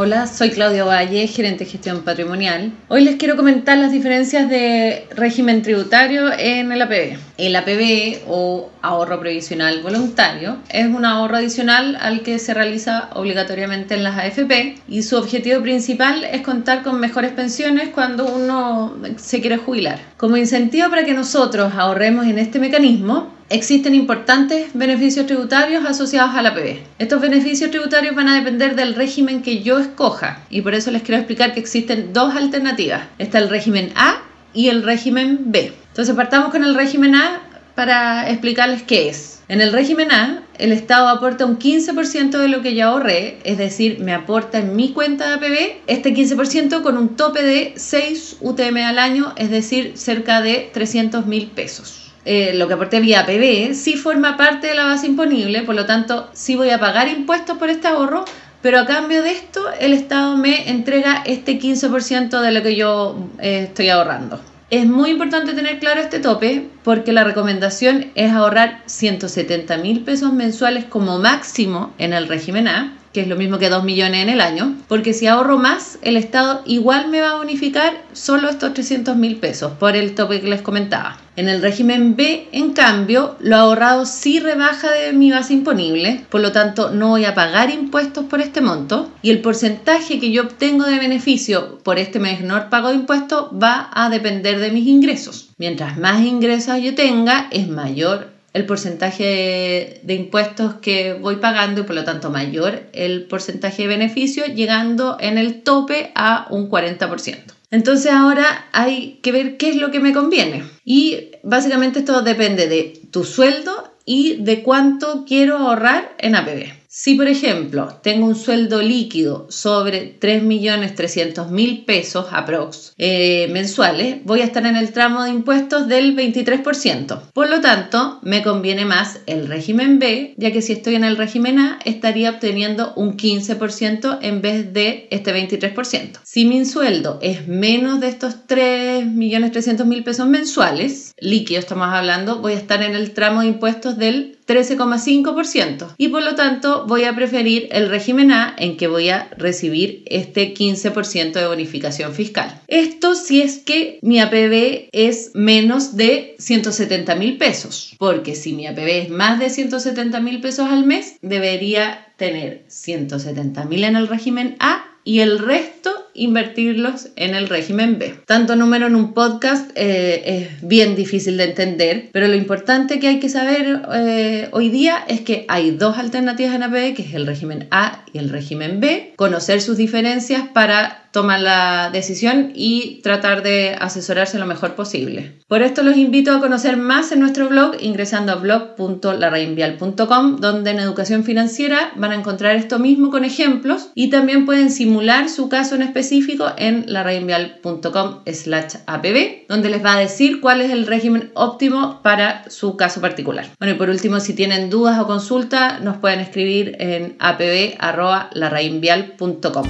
Hola, soy Claudio Valle, gerente de gestión patrimonial. Hoy les quiero comentar las diferencias de régimen tributario en el APB. El APB o ahorro previsional voluntario es un ahorro adicional al que se realiza obligatoriamente en las AFP y su objetivo principal es contar con mejores pensiones cuando uno se quiere jubilar. Como incentivo para que nosotros ahorremos en este mecanismo, existen importantes beneficios tributarios asociados al APB. Estos beneficios tributarios van a depender del régimen que yo escoja y por eso les quiero explicar que existen dos alternativas. Está el régimen A y el régimen B. Entonces partamos con el régimen A para explicarles qué es. En el régimen A, el Estado aporta un 15% de lo que yo ahorré, es decir, me aporta en mi cuenta de APB este 15% con un tope de 6 UTM al año, es decir, cerca de 300 mil pesos. Eh, lo que aporté vía APB sí forma parte de la base imponible, por lo tanto sí voy a pagar impuestos por este ahorro, pero a cambio de esto el Estado me entrega este 15% de lo que yo eh, estoy ahorrando. Es muy importante tener claro este tope porque la recomendación es ahorrar 170 mil pesos mensuales como máximo en el régimen A que es lo mismo que 2 millones en el año, porque si ahorro más, el Estado igual me va a bonificar solo estos 300 mil pesos por el tope que les comentaba. En el régimen B, en cambio, lo ahorrado sí rebaja de mi base imponible, por lo tanto no voy a pagar impuestos por este monto y el porcentaje que yo obtengo de beneficio por este menor pago de impuestos va a depender de mis ingresos. Mientras más ingresos yo tenga, es mayor el porcentaje de, impuestos que voy pagando y por lo tanto mayor el porcentaje de beneficio, llegando en el tope a un 40%. Entonces ahora hay que ver qué es lo que me conviene. Y básicamente esto depende de tu sueldo y de cuánto quiero ahorrar en APB. Si, por ejemplo, tengo un sueldo líquido sobre 3.300.000 pesos aprox eh, mensuales, voy a estar en el tramo de impuestos del 23%. Por lo tanto, me conviene más el régimen B, ya que si estoy en el régimen A, estaría obteniendo un 15% en vez de este 23%. Si mi sueldo es menos de estos 3.300.000 pesos mensuales, líquido estamos hablando, voy a estar en el tramo de impuestos del 13,5% y por lo tanto voy a preferir el régimen A en que voy a recibir este 15% de bonificación fiscal. Esto si es que mi APB es menos de 170 mil pesos, porque si mi APB es más de 170 mil pesos al mes, debería tener 170 mil en el régimen A y el resto invertirlos en el régimen B. Tanto número en un podcast eh, es bien difícil de entender, pero lo importante que hay que saber eh, hoy día es que hay dos alternativas en APB, que es el régimen A y el régimen B, conocer sus diferencias para tomar la decisión y tratar de asesorarse lo mejor posible. Por esto los invito a conocer más en nuestro blog ingresando a blog.larrainvial.com donde en educación financiera van a encontrar esto mismo con ejemplos y también pueden simular su caso en específico en larrainvial.com slash apb donde les va a decir cuál es el régimen óptimo para su caso particular. Bueno y por último si tienen dudas o consultas nos pueden escribir en apb.larrainvial.com.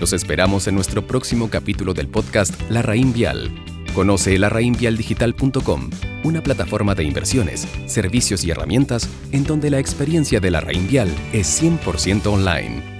Los esperamos en nuestro próximo capítulo del podcast La Raín Vial. Conoce larraínvialdigital.com, una plataforma de inversiones, servicios y herramientas en donde la experiencia de la Raín Vial es 100% online.